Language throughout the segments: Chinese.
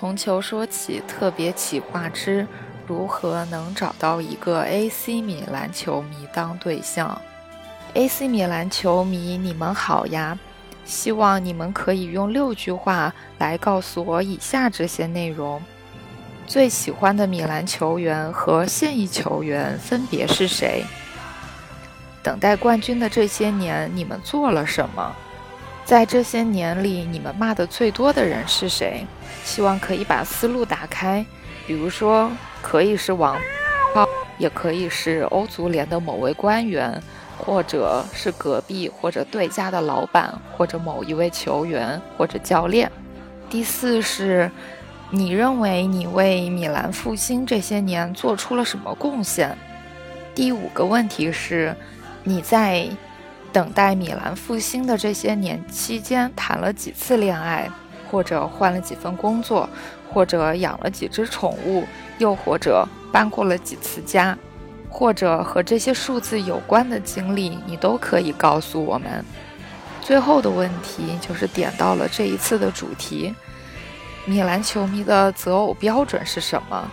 从球说起，特别企划之如何能找到一个 AC 米兰球迷当对象。AC 米兰球迷，你们好呀！希望你们可以用六句话来告诉我以下这些内容：最喜欢的米兰球员和现役球员分别是谁？等待冠军的这些年，你们做了什么？在这些年里，你们骂的最多的人是谁？希望可以把思路打开，比如说，可以是王，也可以是欧足联的某位官员，或者是隔壁或者对家的老板，或者某一位球员或者教练。第四是，你认为你为米兰复兴这些年做出了什么贡献？第五个问题是，你在。等待米兰复兴的这些年期间，谈了几次恋爱，或者换了几份工作，或者养了几只宠物，又或者搬过了几次家，或者和这些数字有关的经历，你都可以告诉我们。最后的问题就是点到了这一次的主题：米兰球迷的择偶标准是什么？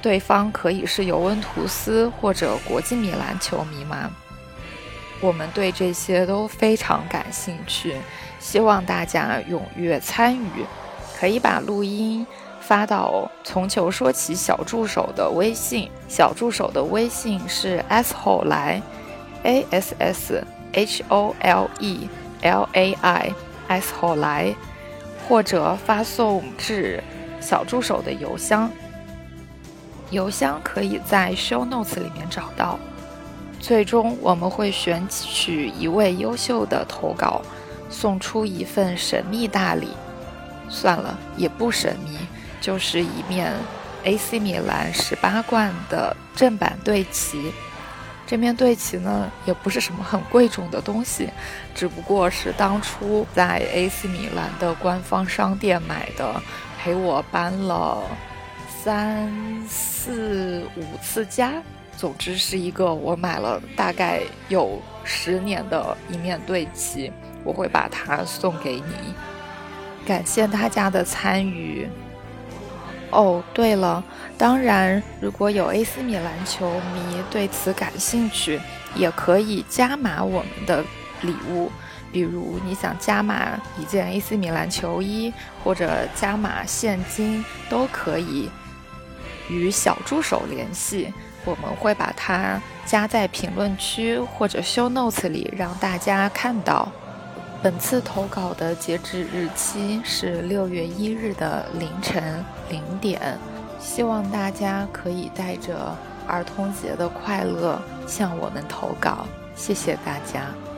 对方可以是尤文图斯或者国际米兰球迷吗？我们对这些都非常感兴趣，希望大家踊跃参与。可以把录音发到“从球说起”小助手的微信，小助手的微信是 s 后来，a s s h o l e l a i s 后来，或者发送至小助手的邮箱，邮箱可以在 show notes 里面找到。最终，我们会选取一位优秀的投稿，送出一份神秘大礼。算了，也不神秘，就是一面 AC 米兰十八冠的正版对旗。这面对旗呢，也不是什么很贵重的东西，只不过是当初在 AC 米兰的官方商店买的，陪我搬了三四五次家。总之是一个我买了大概有十年的一面对齐，我会把它送给你，感谢大家的参与。哦，对了，当然，如果有 AC 米兰球迷对此感兴趣，也可以加码我们的礼物，比如你想加码一件 AC 米兰球衣，或者加码现金，都可以与小助手联系。我们会把它加在评论区或者 show notes 里，让大家看到。本次投稿的截止日期是六月一日的凌晨零点，希望大家可以带着儿童节的快乐向我们投稿，谢谢大家。